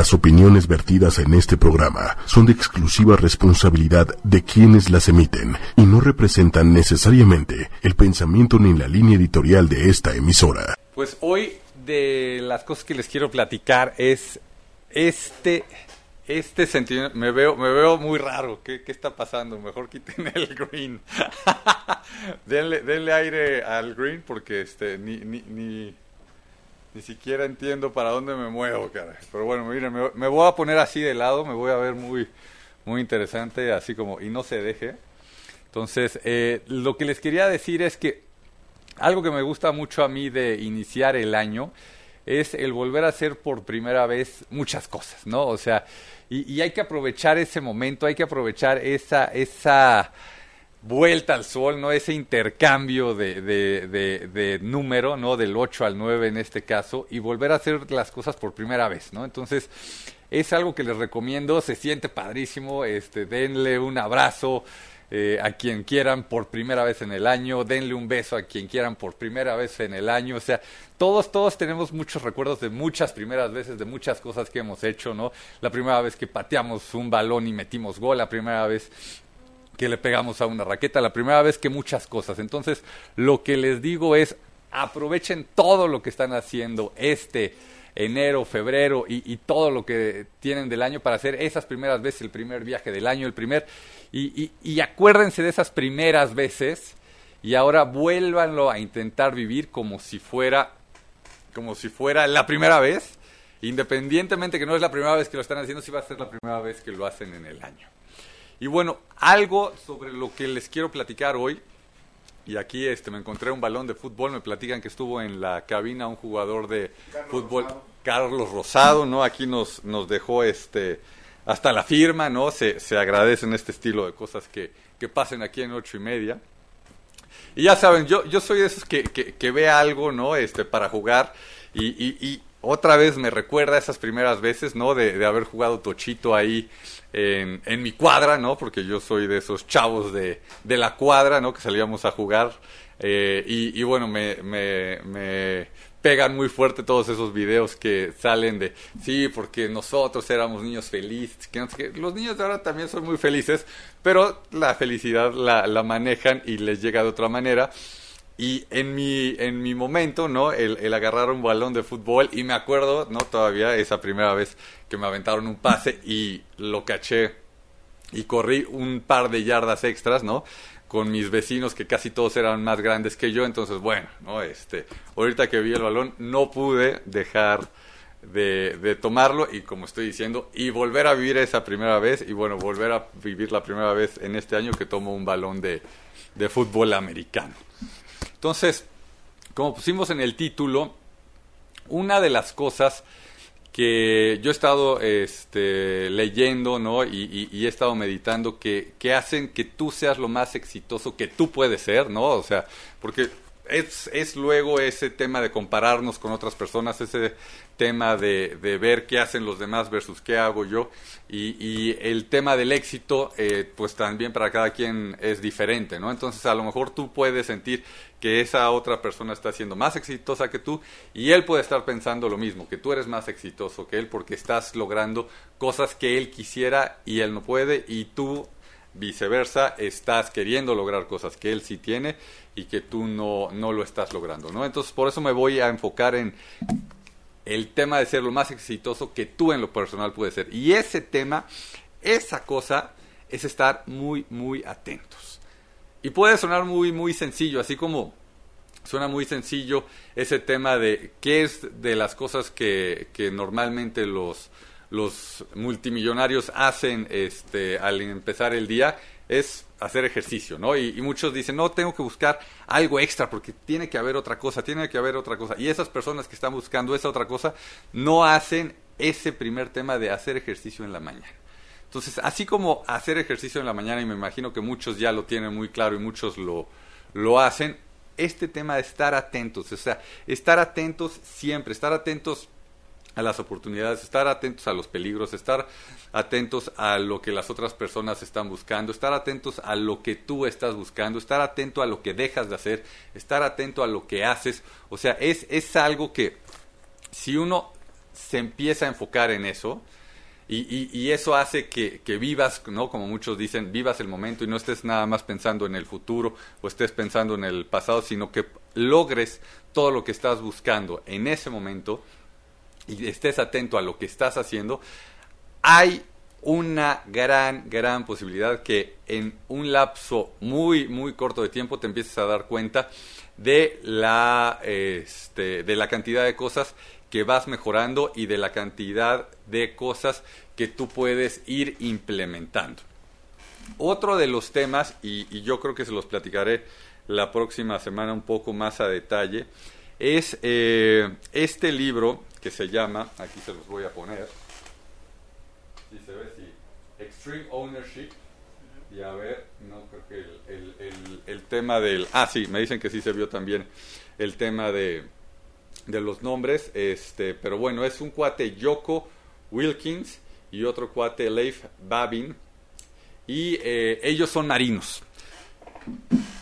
Las opiniones vertidas en este programa son de exclusiva responsabilidad de quienes las emiten y no representan necesariamente el pensamiento ni la línea editorial de esta emisora. Pues hoy de las cosas que les quiero platicar es este este sentimiento me veo me veo muy raro ¿Qué, está pasando? mejor quiten el green denle, denle aire al green porque este ni, ni, ni ni siquiera entiendo para dónde me muevo, cara. Pero bueno, miren, me, voy a poner así de lado, me voy a ver muy, muy interesante, así como, y no se deje. Entonces, eh, lo que les quería decir es que algo que me gusta mucho a mí de iniciar el año es el volver a hacer por primera vez muchas cosas, ¿no? O sea, y, y hay que aprovechar ese momento, hay que aprovechar esa, esa vuelta al sol, ¿no? Ese intercambio de, de, de, número, ¿no? Del 8 al 9 en este caso, y volver a hacer las cosas por primera vez, ¿no? Entonces, es algo que les recomiendo, se siente padrísimo, este, denle un abrazo eh, a quien quieran por primera vez en el año, denle un beso a quien quieran por primera vez en el año, o sea, todos, todos tenemos muchos recuerdos de muchas primeras veces, de muchas cosas que hemos hecho, ¿no? La primera vez que pateamos un balón y metimos gol, la primera vez que le pegamos a una raqueta, la primera vez que muchas cosas. Entonces, lo que les digo es, aprovechen todo lo que están haciendo este enero, febrero y, todo lo que tienen del año para hacer esas primeras veces, el primer viaje del año, el primer... Y, y acuérdense de esas primeras veces y ahora vuélvanlo a intentar vivir como si fuera como si fuera la primera vez, independientemente que no es la primera vez que lo están haciendo, si va a ser la primera vez que lo hacen en el año. Y bueno, algo sobre lo que les quiero platicar hoy. Y aquí este, me encontré un balón de fútbol, me platican que estuvo en la cabina un jugador de fútbol, Carlos Rosado, ¿no? Aquí nos, nos dejó este, hasta la firma, ¿no? Se, se agradecen este estilo de cosas que, que pasen aquí en ocho y media. Y ya saben, yo, yo soy de esos que, que, que ve algo, ¿no? Este, para jugar y, y, y otra vez me recuerda esas primeras veces, ¿no? De, de haber jugado tochito ahí en, en, mi cuadra, ¿no? Porque yo soy de esos chavos de, de la cuadra, ¿no? Que salíamos a jugar. Eh, y, y, bueno, me, me, me, pegan muy fuerte todos esos videos que salen de, sí, porque nosotros éramos niños felices. Que, que los niños de ahora también son muy felices, pero la felicidad la, la manejan y les llega de otra manera. Y en mi, en mi momento, ¿no? El, el, agarrar un balón de fútbol y me acuerdo, ¿no? Todavía esa primera vez que me aventaron un pase y lo caché y corrí un par de yardas extras, ¿no? Con mis vecinos que casi todos eran más grandes que yo, entonces bueno, ¿no? Este, ahorita que vi el balón no pude dejar de, de tomarlo y como estoy diciendo, y volver a vivir esa primera vez y bueno, volver a vivir la primera vez en este año que tomo un balón de, de fútbol americano. Entonces, como pusimos en el título, una de las cosas que yo he estado este, leyendo ¿no? Y, y, he estado meditando que, que, hacen que tú seas lo más exitoso que tú puedes ser, ¿no? O sea, porque es, es luego ese tema de compararnos con otras personas, ese tema de, ver qué hacen los demás versus qué hago yo. Y, y el tema del éxito, eh, pues también para cada quien es diferente, ¿no? Entonces a lo mejor tú puedes sentir que esa otra persona está siendo más exitosa que tú y él puede estar pensando lo mismo, que tú eres más exitoso que él porque estás logrando cosas que él quisiera y él no puede y tú viceversa estás queriendo lograr cosas que él sí tiene y que tú no, no lo estás logrando, ¿no? Entonces por eso me voy a enfocar en el tema de ser lo más exitoso que tú en lo personal puedes ser. Y ese tema, esa cosa, es estar muy, muy atentos. Y puede sonar muy, muy sencillo, así como suena muy sencillo ese tema de qué es de las cosas que, que normalmente los, los multimillonarios hacen este, al empezar el día es hacer ejercicio, ¿no? Y, muchos dicen, no, tengo que buscar algo extra porque tiene que haber otra cosa, tiene que haber otra cosa. Y esas personas que están buscando esa otra cosa no hacen ese primer tema de hacer ejercicio en la mañana. Entonces, así como hacer ejercicio en la mañana, y me imagino que muchos ya lo tienen muy claro y muchos lo, lo hacen, este tema de estar atentos, o sea, estar atentos siempre, estar atentos a las oportunidades, estar atentos a los peligros, estar atentos a lo que las otras personas están buscando, estar atentos a lo que tú estás buscando, estar atento a lo que dejas de hacer, estar atento a lo que haces. O sea, es, es algo que si uno se empieza a enfocar en eso. Y, eso hace que, vivas, ¿no? Como muchos dicen, vivas el momento y no estés nada más pensando en el futuro o estés pensando en el pasado, sino que logres todo lo que estás buscando en ese momento y estés atento a lo que estás haciendo. Hay una gran, gran posibilidad que en un lapso muy, muy corto de tiempo te empieces a dar cuenta de la, este, de la cantidad de cosas que vas mejorando y de la cantidad de cosas que tú puedes ir implementando. Otro de los temas, y, yo creo que se los platicaré la próxima semana un poco más a detalle, es eh, este libro que se llama, aquí se los voy a poner, si se ve, si, Extreme Ownership, y a ver, no creo que el, el, el tema del, ah sí, me dicen que sí se vio también el tema de de los nombres, este, pero bueno, es un cuate Yoko Wilkins y otro cuate Leif Babin, y eh, ellos son marinos.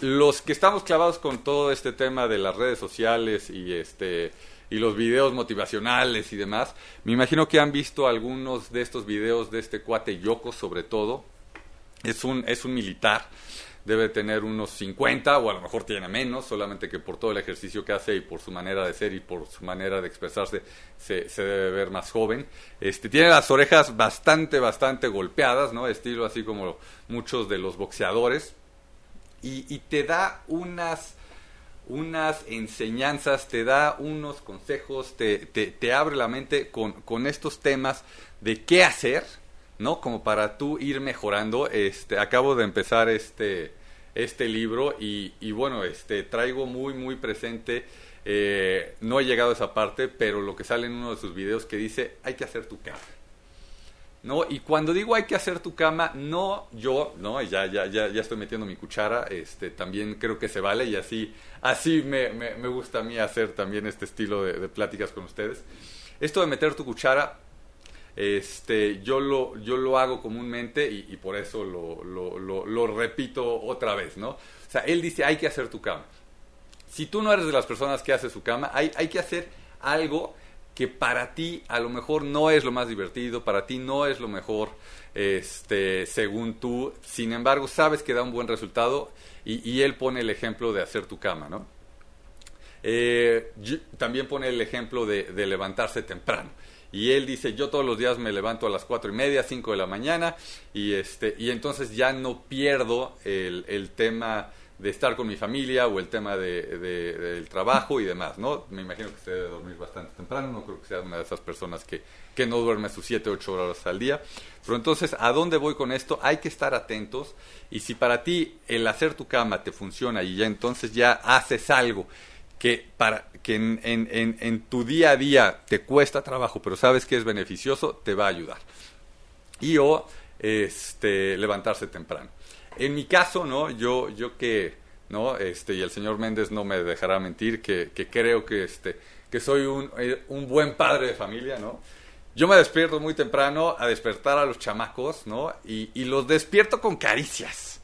Los que estamos clavados con todo este tema de las redes sociales y este y los videos motivacionales y demás, me imagino que han visto algunos de estos videos de este cuate Yoko sobre todo. Es un, es un militar debe tener unos 50 o a lo mejor tiene menos, solamente que por todo el ejercicio que hace y por su manera de ser y por su manera de expresarse se, debe ver más joven. Este, tiene las orejas bastante, bastante golpeadas, ¿no? Estilo así como muchos de los boxeadores. Y, te da unas, unas enseñanzas, te da unos consejos, te, te, abre la mente con, con estos temas de qué hacer, ¿no? Como para tú ir mejorando. Este, acabo de empezar este, este libro y, bueno, este, traigo muy, muy presente, eh, no he llegado a esa parte, pero lo que sale en uno de sus videos que dice, hay que hacer tu cama. ¿No? Y cuando digo hay que hacer tu cama, no yo, no, ya, ya, ya, ya estoy metiendo mi cuchara, este, también creo que se vale y así, así me, me, gusta a mí hacer también este estilo de, pláticas con ustedes. Esto de meter tu cuchara, este, yo, lo, yo lo hago comúnmente y, por eso lo, lo, lo, repito otra vez, ¿no? O sea, él dice, hay que hacer tu cama. Si tú no eres de las personas que hace su cama, hay, hay que hacer algo que para ti a lo mejor no es lo más divertido, para ti no es lo mejor, este, según tú, sin embargo sabes que da un buen resultado y, él pone el ejemplo de hacer tu cama, ¿no? Eh, también pone el ejemplo de, de levantarse temprano y él dice yo todos los días me levanto a las cuatro y media cinco de la mañana y este y entonces ya no pierdo el, el tema de estar con mi familia o el tema de, del trabajo y demás, ¿no? Me imagino que se debe dormir bastante temprano, no creo que sea una de esas personas que, que no duerme sus siete, ocho horas al día. Pero entonces, ¿a dónde voy con esto? Hay que estar atentos y si para ti el hacer tu cama te funciona y ya entonces ya haces algo que, para, que en, en, en, tu día a día te cuesta trabajo, pero sabes que es beneficioso, te va a ayudar. Y o este, levantarse temprano. En mi caso, ¿no? Yo, yo que, ¿no? Este, y el señor Méndez no me dejará mentir, que, que creo que, este, que soy un, eh, un buen padre de familia, ¿no? Yo me despierto muy temprano a despertar a los chamacos, ¿no? Y, y los despierto con caricias.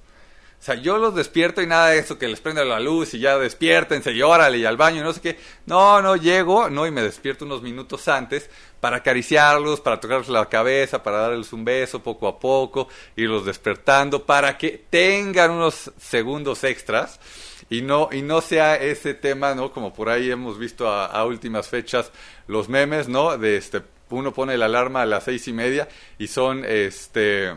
O sea, yo los despierto y nada de eso que les prende la luz y ya despiértense y órale y al baño no sé qué. No, no, llego, no, y me despierto unos minutos antes para acariciarlos, para tocarles la cabeza, para darles un beso poco a poco, irlos despertando, para que tengan unos segundos extras y no, y no sea ese tema, ¿no? Como por ahí hemos visto a, a últimas fechas los memes, ¿no? De este, uno pone la alarma a las seis y media y son, este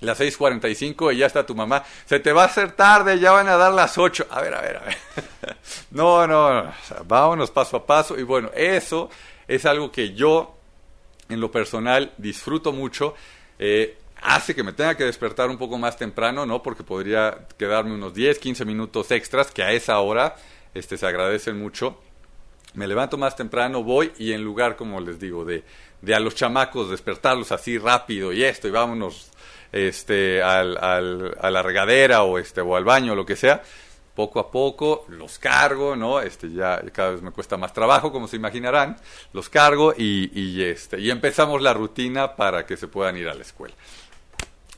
las 6.45 y ya está tu mamá. Se te va a hacer tarde, ya van a dar las 8. A ver, a ver, a ver. no, no, no. vámonos paso a paso. Y bueno, eso es algo que yo, en lo personal, disfruto mucho. Eh, hace que me tenga que despertar un poco más temprano, ¿no? Porque podría quedarme unos 10, 15 minutos extras, que a esa hora este, se agradecen mucho. Me levanto más temprano, voy y en lugar, como les digo, de, de a los chamacos despertarlos así rápido y esto y vámonos este, al, al, a la regadera o, este, o al baño lo que sea, poco a poco los cargo, ¿no? Este, ya cada vez me cuesta más trabajo, como se imaginarán, los cargo y, y, este, y empezamos la rutina para que se puedan ir a la escuela.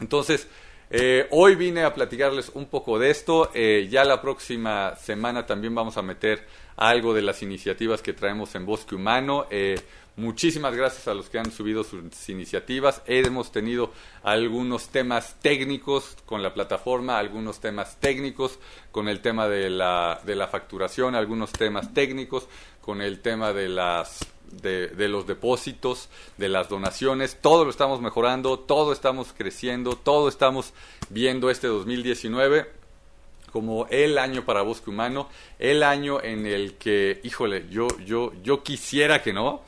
Entonces, eh, hoy vine a platicarles un poco de esto. Eh, ya la próxima semana también vamos a meter algo de las iniciativas que traemos en Bosque Humano. Eh, Muchísimas gracias a los que han subido sus iniciativas. Hemos tenido algunos temas técnicos con la plataforma, algunos temas técnicos con el tema de la, de la facturación, algunos temas técnicos con el tema de las de, los depósitos, de las donaciones, todo lo estamos mejorando, todo estamos creciendo, todo estamos viendo este 2019 como el año para Bosque Humano, el año en el que, híjole, yo, yo, yo quisiera que no,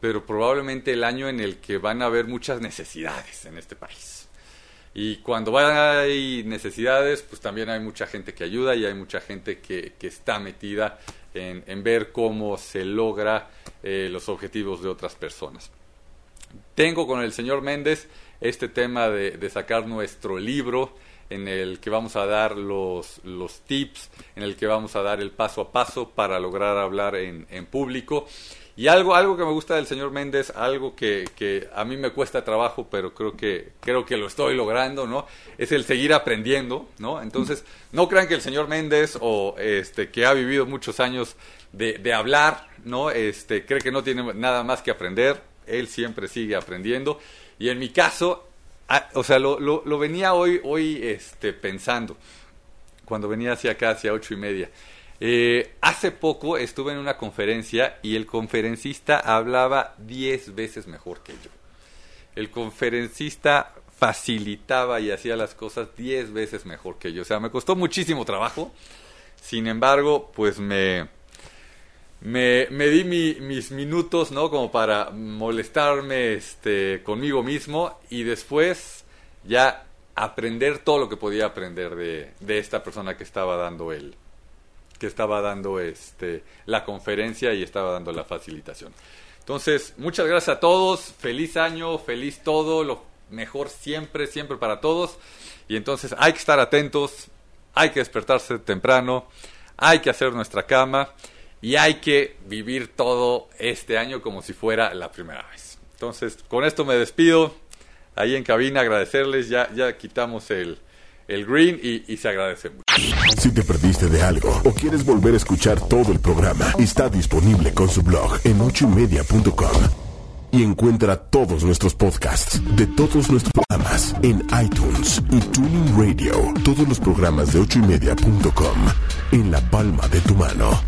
pero probablemente el año en el que van a haber muchas necesidades en este país. Y cuando hay necesidades, pues también hay mucha gente que ayuda y hay mucha gente que, que está metida en, en, ver cómo se logra eh, los objetivos de otras personas. Tengo con el señor Méndez este tema de, de sacar nuestro libro en el que vamos a dar los, los tips, en el que vamos a dar el paso a paso para lograr hablar en, en público. Y algo, algo que me gusta del señor Méndez, algo que, que, a mí me cuesta trabajo, pero creo que, creo que lo estoy logrando, ¿no? Es el seguir aprendiendo, ¿no? Entonces, no crean que el señor Méndez, o este, que ha vivido muchos años de, de hablar, ¿no? Este, cree que no tiene nada más que aprender. Él siempre sigue aprendiendo. Y en mi caso, ah, o sea, lo, lo, lo, venía hoy, hoy este, pensando, cuando venía hacia acá, hacia ocho y media. Eh, hace poco estuve en una conferencia y el conferencista hablaba 10 veces mejor que yo. El conferencista facilitaba y hacía las cosas 10 veces mejor que yo. O sea, me costó muchísimo trabajo. Sin embargo, pues me, me, di mi, mis minutos, ¿no? Como para molestarme este, conmigo mismo y después ya aprender todo lo que podía aprender de, de esta persona que estaba dando el, que estaba dando este, la conferencia y estaba dando la facilitación. Entonces, muchas gracias a todos, feliz año, feliz todo, lo mejor siempre, siempre para todos. Y entonces hay que estar atentos, hay que despertarse temprano, hay que hacer nuestra cama y hay que vivir todo este año como si fuera la primera vez. Entonces, con esto me despido. Ahí en cabina agradecerles, ya, ya quitamos el, el green y, se agradece mucho. Si te perdiste de algo o quieres volver a escuchar todo el programa, está disponible con su blog en ochoymedia.com. Y encuentra todos nuestros podcasts de todos nuestros programas en iTunes y Tuning Radio. Todos los programas de ochoymedia.com en la palma de tu mano.